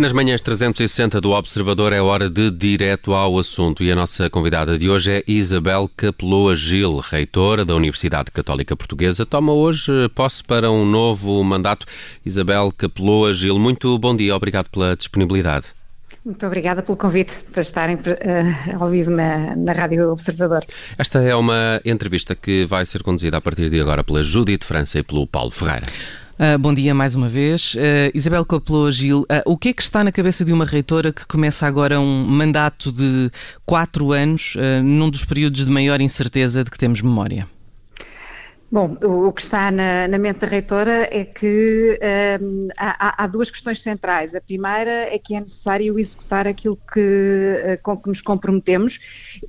Nas manhãs 360 do Observador é hora de direto ao assunto e a nossa convidada de hoje é Isabel Capeloa Gil, reitora da Universidade Católica Portuguesa. Toma hoje posse para um novo mandato. Isabel Capeloa Gil, muito bom dia, obrigado pela disponibilidade. Muito obrigada pelo convite para estarem uh, ao vivo na, na Rádio Observador. Esta é uma entrevista que vai ser conduzida a partir de agora pela Judite França e pelo Paulo Ferreira. Uh, bom dia mais uma vez. Uh, Isabel Copelou Gil, uh, o que é que está na cabeça de uma reitora que começa agora um mandato de quatro anos, num dos períodos de maior incerteza de que temos memória? Bom, o, que está na, na, mente da reitora é que um, há, há, duas questões centrais. A primeira é que é necessário executar aquilo que, eh, com que nos comprometemos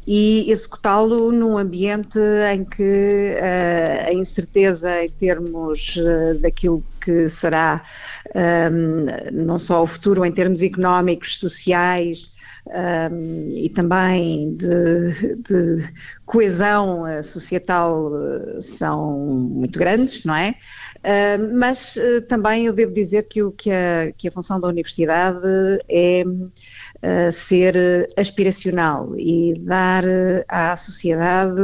e executá-lo num ambiente em que uh, a incerteza em termos uh, daquilo que será um, não só o futuro em termos económicos, sociais, um, e também de, de, coesão eh, societal eh, são muito grandes, não é? Uh, mas uh, também eu devo dizer que, o, que, a, que a função da universidade é uh, ser aspiracional e dar à sociedade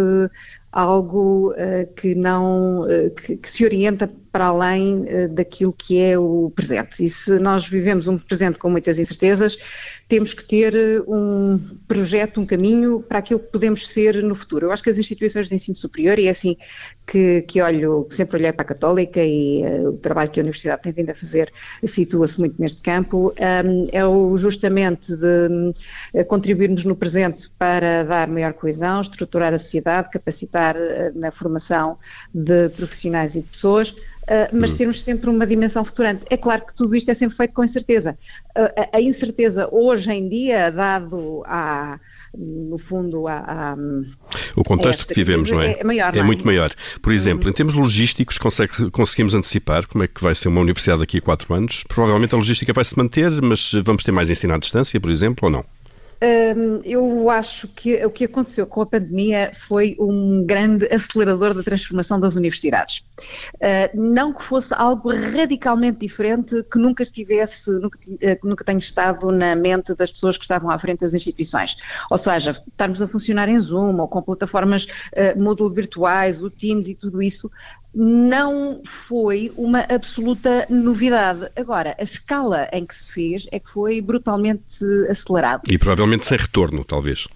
algo que não que, que se orienta para além uh, daquilo que é o presente. E se nós vivemos um presente com muitas incertezas, temos que ter eh, um projeto, um caminho para aquilo que podemos ser no futuro. Eu acho que as instituições de ensino superior, e é assim que, que olho, que sempre olhei para a Católica e uh, o trabalho que a Universidade tem vindo a fazer situa-se muito neste campo, um, é o justamente de contribuirmos no presente para dar maior coesão, estruturar a sociedade, capacitar na formação de profissionais e de pessoas, mas hum. termos sempre uma dimensão futurante. É claro que tudo isto é sempre feito com incerteza. Uh, a, incerteza hoje em dia, dado a, no fundo, a, a o contexto que vivemos, não é? É, maior, é não é? muito maior. Por exemplo, hum. em termos logísticos, consegue, conseguimos antecipar como é que vai ser uma universidade daqui a quatro anos? Provavelmente a logística vai se manter, mas vamos ter mais ensino à distância, por exemplo, ou não? Eu acho que o que aconteceu com a pandemia foi um grande acelerador da transformação das universidades. Uh, não que fosse algo radicalmente diferente que nunca estivesse, nunca, uh, nunca tenha estado na mente das pessoas que estavam à frente das instituições. Ou seja, estarmos a funcionar em Zoom ou com plataformas uh, Moodle virtuais, o Teams e tudo isso, não foi uma absoluta novidade. Agora, a escala em que se fez é que foi brutalmente acelerado. E provavelmente sem retorno, talvez.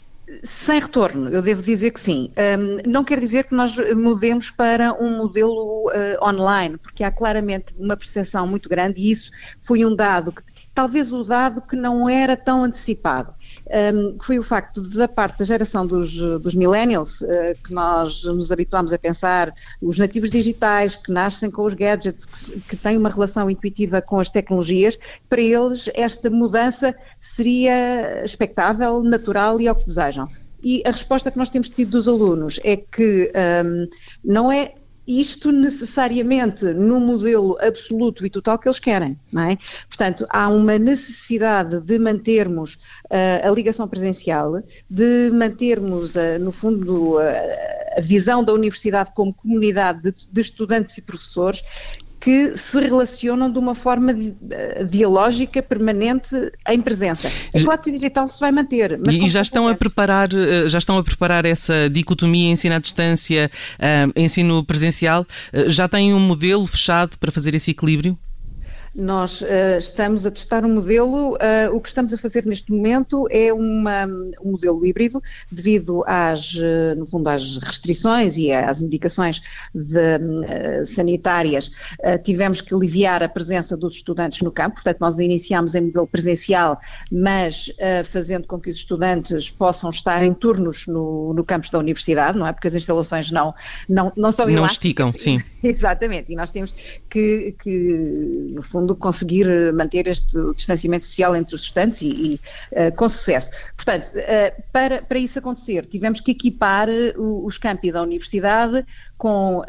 Sem retorno, eu devo dizer que sim. Um, não quer dizer que nós mudemos para um modelo uh, online, porque há claramente uma percepção muito grande e isso foi um dado que talvez o dado que não era tão antecipado, que foi o facto de, da parte da geração dos, dos millennials, uh, que nós nos habituamos a pensar, os nativos digitais que nascem com os gadgets, que, que têm uma relação intuitiva com as tecnologias, para eles esta mudança seria expectável, natural e ao que desejam. E a resposta que nós temos tido dos alunos é que um, não é isto necessariamente no modelo absoluto e total que eles querem, não é? Portanto, há uma necessidade de mantermos uh, a ligação presencial, de mantermos, uh, no fundo, uh, a visão da universidade como comunidade de, de estudantes e professores que se relacionam de uma forma uh, dialógica permanente em presença. É claro que o digital se vai manter. Mas e já estão a preparar, eh, já estão a preparar essa dicotomia ensino à distância, uh, ensino presencial. Já têm um modelo fechado para fazer esse equilíbrio? Nós uh, estamos a testar um modelo, uh, o que estamos a fazer neste momento é uma, um modelo híbrido, devido às, uh, no fundo, às restrições e às indicações de, sanitárias, tivemos que aliviar a presença dos estudantes no campo, portanto nós iniciamos em modelo presencial, mas fazendo com que os estudantes possam estar em turnos no, no campus da universidade, não é? Porque as instalações não, não, não são Não esticam, sim. Exatamente, e nós temos que, que no fundo, fundo, conseguir eh, manter este distanciamento social entre os estudantes e, e uh, com sucesso. Portanto, uh, para, para isso acontecer, tivemos que equipar uh, os campi da universidade com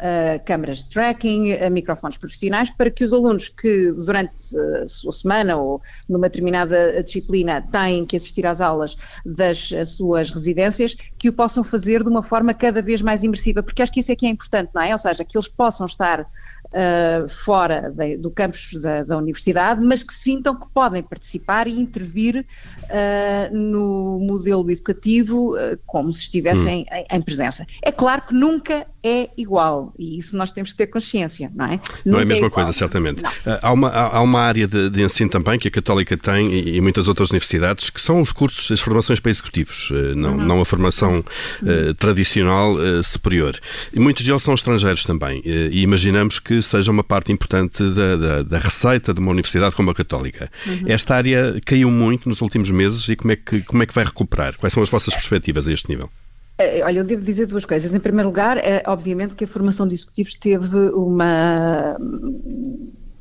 câmaras de tracking, microfones profissionais, para que os alunos que durante a sua semana ou numa determinada disciplina têm que assistir às aulas das suas residências, que o possam fazer de uma forma cada vez mais imersiva, porque acho que isso é que é importante, não é? Ou seja, que eles possam estar uh, fora de, do campus da, da, universidade, mas que sintam que podem participar e intervir uh, no modelo educativo uh, como se estivessem hum. em, em, presença. É claro que nunca é igual e isso nós temos que ter consciência, não é? Não é a mesma é coisa, certamente. Há uma, há uma área de, de, ensino também que a Católica tem e, e, muitas outras universidades que são os cursos, as formações para executivos, não, uhum. não a formação uhum. tradicional superior. E muitos deles são estrangeiros também e imaginamos que seja uma parte importante da, da, da receita de uma universidade como a Católica. Uhum. Esta área caiu muito nos últimos meses e como é, que, como é que vai recuperar? Quais são as vossas perspectivas a este nível? Eh, olha, eu devo dizer duas coisas. Em primeiro lugar, é, obviamente que a formação de executivos teve uma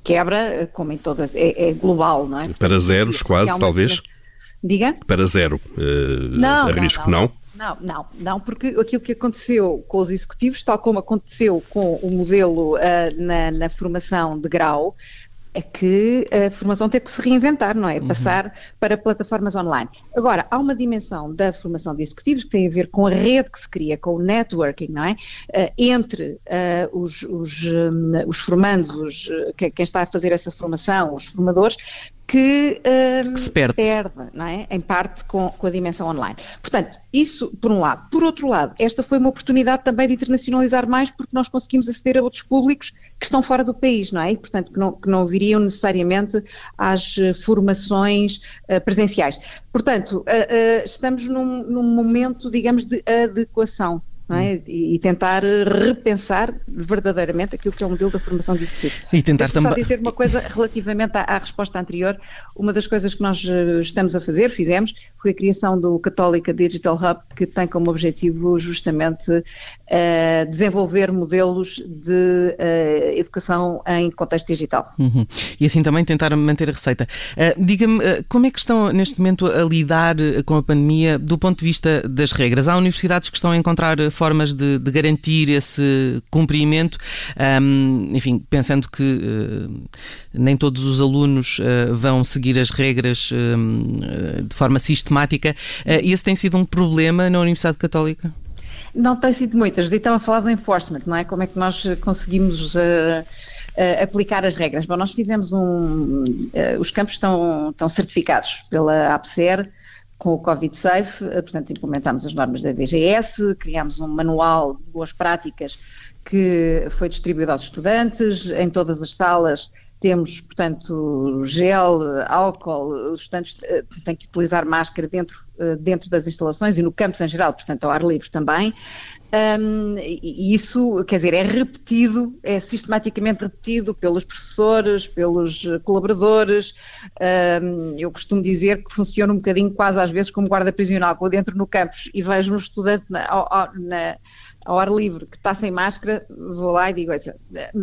quebra, como em todas, é, é global, não é? Para zeros, quase, talvez? Diga? Para zero. Uh, não, arrisco, não, não? não? Não, não, não, porque aquilo que aconteceu com os executivos, tal como aconteceu com o modelo uh, na, na, formação de grau, é que a formação teve que se reinventar, não é? Uhum. Passar para plataformas online. Agora, há uma dimensão da formação de executivos que tem a ver com a rede que se cria, com o networking, não é? Uh, entre uh, os, os, um, os formandos, os, quem está a fazer essa formação, os formadores, que, um, que se perde, perde não é? em parte com, com, a dimensão online. Portanto, isso por um lado. Por outro lado, esta foi uma oportunidade também de internacionalizar mais porque nós conseguimos aceder a outros públicos que estão fora do país, não é? E, portanto, que não, que não viriam necessariamente às eh, formações uh, presenciais. Portanto, uh, uh, estamos num, num momento, digamos, de adequação é? e, tentar repensar verdadeiramente aquilo que é o modelo da formação de executivos. E tentar também. só dizer uma coisa relativamente à, à, resposta anterior. Uma das coisas que nós eh, estamos a fazer, fizemos, foi a criação do Católica Digital Hub, que tem como objetivo justamente uh, desenvolver modelos de uh, educação em contexto digital. Uhum. E assim também tentar manter a receita. Uh, Diga-me, como é que estão neste momento a lidar com a pandemia do ponto de vista das regras? Há universidades que estão a encontrar formas de, de garantir esse cumprimento, um, enfim, pensando que uh, nem todos os alunos uh, vão seguir as regras uh, de forma sistemática. esse tem sido um problema na Universidade Católica? Não tem sido muitas. Estava a falar do enforcement, não é? Como é que nós conseguimos aplicar as regras? Bom, nós fizemos um. os campos estão, estão certificados pela APSER com o Covid Safe, eh, portanto, implementámos as normas da DGS, criámos um manual de boas práticas que foi distribuído aos estudantes, em todas as salas temos, portanto, gel, álcool, os estudantes eh, têm que utilizar máscara dentro, eh, dentro das instalações e no campus em geral, portanto, ao ar livre também. Um, e isso, quer dizer, é repetido, é sistematicamente repetido pelos professores, pelos colaboradores. Um, eu costumo dizer que funciona um bocadinho quase às vezes como guarda prisional, quando entro no campus e vejo um estudante na, na, ao ar livre que está sem máscara, vou lá e digo,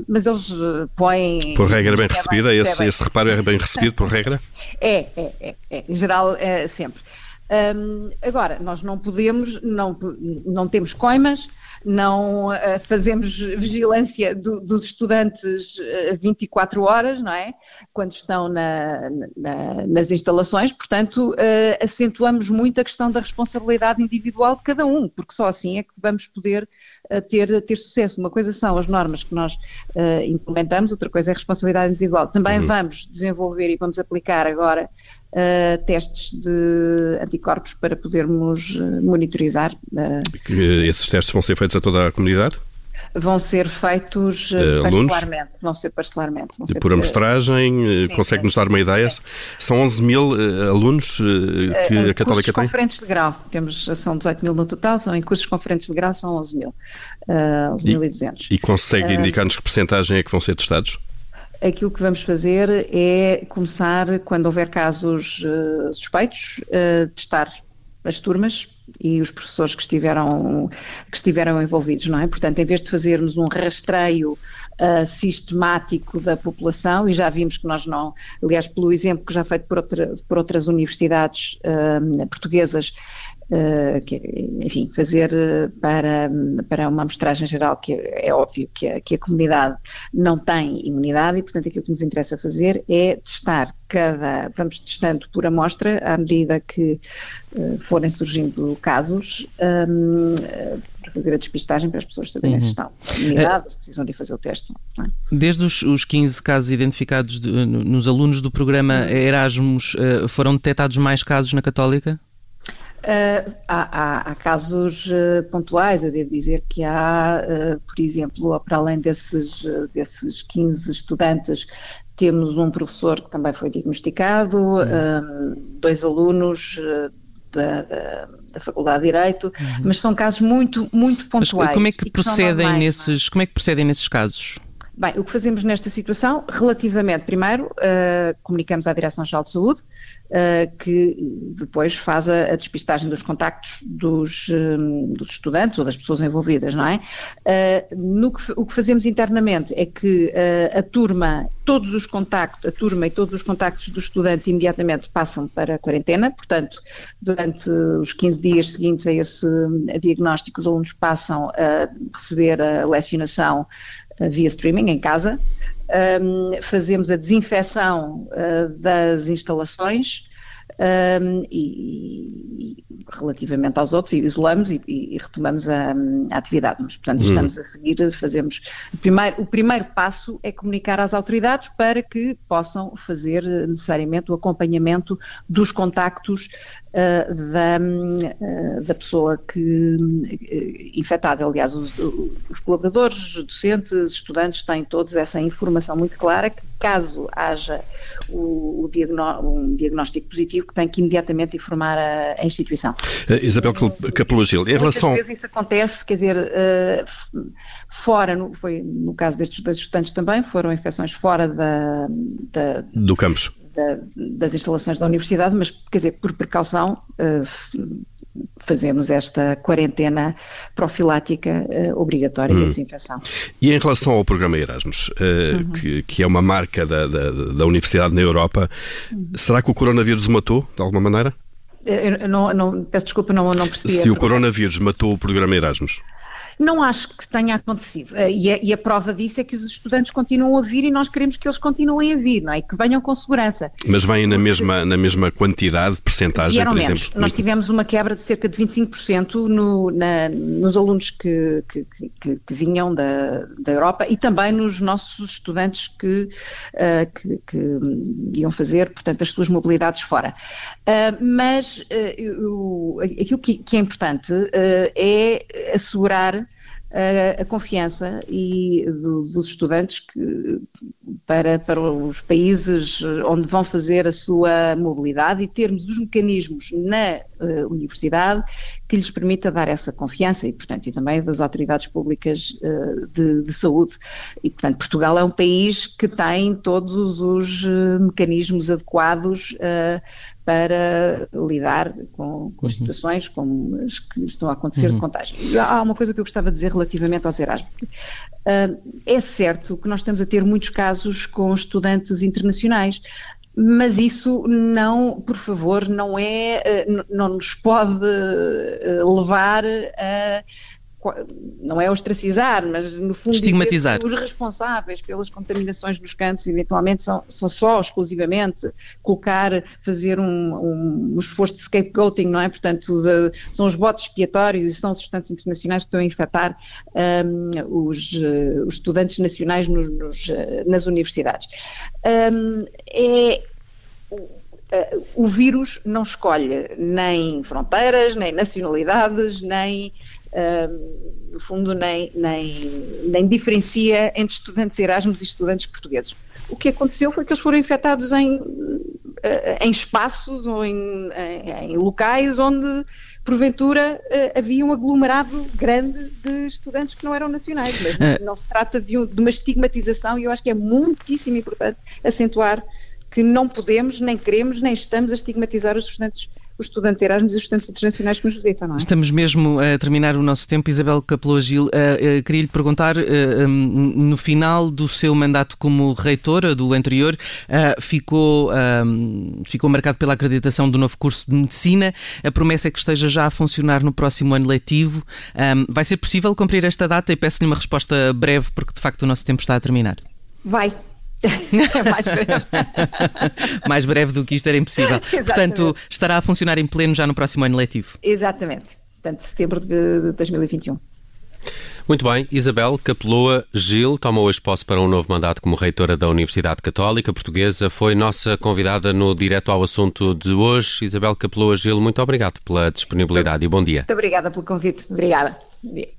mas eles põem... Por regra bem recebida, esse, esse reparo é bem recebido por regra? É, é, é, é em geral é, sempre. Um, agora, nós não podemos, não, não temos coimas, não uh, fazemos vigilância do, dos estudantes uh, 24 horas, não é? Quando estão na, na, nas instalações, portanto, uh, acentuamos muito a questão da responsabilidade individual de cada um, porque só assim é que vamos poder ter, ter sucesso. Uma coisa são as normas que nós uh, implementamos, outra coisa é a responsabilidade individual. Também uhum. vamos desenvolver e vamos aplicar agora Uh, testes de anticorpos para podermos uh, monitorizar. Uh, esses testes vão ser feitos a toda a comunidade? Vão ser feitos uh, parcelarmente. Vão ser parcelarmente. Vão ser por amostragem, consegue-nos dar uma ideia? Sim. São 11 mil alunos que a Católica tem? conferentes de grau. Temos, são 18 mil no total, são em cursos conferentes de grau são 11 mil. 11.200. E, e consegue indicar-nos que percentagem é que vão ser testados? aquilo que vamos fazer é começar, quando houver casos uh, suspeitos, uh, testar as turmas e os professores que estiveram, que estiveram envolvidos, não é? Portanto, em vez de fazermos um rastreio uh, sistemático da população, e já vimos que nós não, aliás, pelo exemplo que já feito por, outra, por outras universidades uh, portuguesas, que, enfim, fazer para, para uma amostragem geral que é óbvio que a, que a comunidade não tem imunidade e, portanto, aquilo que nos interessa fazer é testar cada, vamos testando por amostra à medida que uh, forem surgindo casos, um, para fazer a despistagem para as pessoas saberem uhum. se estão imunizadas, se precisam de fazer o teste. É? Desde os, os 15 casos identificados de, nos alunos do programa. Erasmus, uh, foram detectados mais casos na Católica? Uh, há, há, há, casos uh, pontuais, eu devo dizer que há, uh, por exemplo, para além desses, desses 15 estudantes, temos um professor que também foi diagnosticado, uhum. dois alunos da, da, da, Faculdade de Direito, uhum. mas são casos muito, muito pontuais. Mas como é que procedem normais, é? nesses, como é que procedem nesses casos? Bem, o que fazemos nesta situação, relativamente, primeiro, uh, comunicamos à Direção-Geral de Saúde, uh, que depois faz a, a, despistagem dos contactos dos, um, dos, estudantes ou das pessoas envolvidas, não é? Uh, que, o que fazemos internamente é que a turma, todos os contactos, a turma e todos os contactos do estudante imediatamente passam para a quarentena, portanto, durante os 15 dias seguintes a esse diagnóstico, os alunos passam a receber a lecionação via streaming em casa. Um, fazemos a desinfecção uh, das instalações um, e, e, relativamente aos outros, e isolamos e, e retomamos a, a, atividade. Mas, portanto, hum. estamos a seguir, fazemos. O primeiro, o primeiro passo é comunicar às autoridades para que possam fazer necessariamente o acompanhamento dos contactos uh, da, uh, da pessoa que uh, infectada. Aliás, os, os, colaboradores, docentes, estudantes têm todos essa informação muito clara que caso haja o, o diagnó um diagnóstico positivo, que tem que imediatamente informar a, a instituição. Isabel Capelo Gil, em relação... Muitas vezes isso acontece, quer dizer, fora, no, foi no caso destes dois estudantes também, foram infecções fora da, da do campus da, das instalações da universidade, mas, quer dizer, por precaução, uh, fazemos esta quarentena profilática uh, obrigatória hum. de desinfecção. E em relação ao programa Erasmus, uh, uhum. que, que, é uma marca da, da, da universidade na Europa, uhum. será que o coronavírus o matou, de alguma maneira? Eu não, não, peço desculpa, não, não percebi. Se o coronavírus matou o programa Erasmus. Não acho que tenha acontecido. Eh, e a, e a, prova disso é que os estudantes continuam a vir e nós queremos que eles continuem a vir, não é? Que venham com segurança. Mas vêm na mesma, na mesma quantidade, percentagem, por menos. exemplo? Nós tivemos uma quebra de cerca de 25% no, na, nos alunos que, que, que, que, vinham da, da Europa e também nos nossos estudantes que, uh, que, iam fazer, portanto, as suas mobilidades fora. Uh, mas uh, aquilo que, que, é importante é assegurar a, a confiança e do, dos estudantes que, para, para os países onde vão fazer a sua mobilidade e termos os mecanismos na uh, universidade que lhes permita dar essa confiança e, portanto, e também das autoridades públicas uh, de, de, saúde. E, portanto, Portugal é um país que tem todos os uh, mecanismos adequados para lidar com, com uhum. situações como as que estão a acontecer uhum. de contágio. Há uma coisa que eu gostava de dizer relativamente aos Erasmus. Uh, é certo que nós estamos a ter muitos casos com estudantes internacionais, mas isso não, por favor, não é, ah, não nos pode ah, levar a não é ostracizar, mas no fundo estigmatizar. os responsáveis pelas contaminações dos campos eventualmente são, são só exclusivamente colocar, fazer um, um, um esforço de scapegoating, não é? Portanto, de, são os botes expiatórios e são os estudantes internacionais que estão a infectar um, os, uh, os, estudantes nacionais nos, nos, uh, nas universidades. Um, é Uh, o vírus não escolhe nem fronteiras, nem nacionalidades, nem no fundo, nem, nem, nem diferencia entre estudantes Erasmus e estudantes portugueses. O que aconteceu foi que eles foram infectados em, eh, em espaços ou em, em, em locais onde, porventura, eh, havia um aglomerado grande de estudantes que não eram nacionais. Mas não, não se trata de, um, de uma estigmatização e eu acho que é muitíssimo importante acentuar que não podemos, nem queremos, nem estamos a estigmatizar os estudantes os estudantes Erasmus e os estudantes internacionais que nos visitam, não é? Estamos mesmo a terminar o nosso tempo. Isabel Capelou Gil, uh, uh, queria lhe perguntar, uh, um, no final do seu mandato como reitora do anterior, ficou, ficou marcado pela acreditação do novo curso de Medicina. A promessa é que esteja já a funcionar no próximo ano letivo. Um, vai ser possível cumprir esta data? E peço-lhe uma resposta breve, porque de facto o nosso tempo está a terminar. Vai, é mais breve. mais breve do que isto era impossível. Exatamente. Portanto, estará a funcionar em pleno já no próximo ano letivo. Exatamente. Portanto, setembro de 2021. Muito bem, Isabel Capeloa Gil tomou hoje posse para um novo mandato como reitora da Universidade Católica Portuguesa. Foi nossa convidada no Direto ao Assunto de hoje. Isabel Capeloa Gil, muito obrigado pela disponibilidade e bom dia. Muito obrigada pelo convite. Obrigada. Bom dia.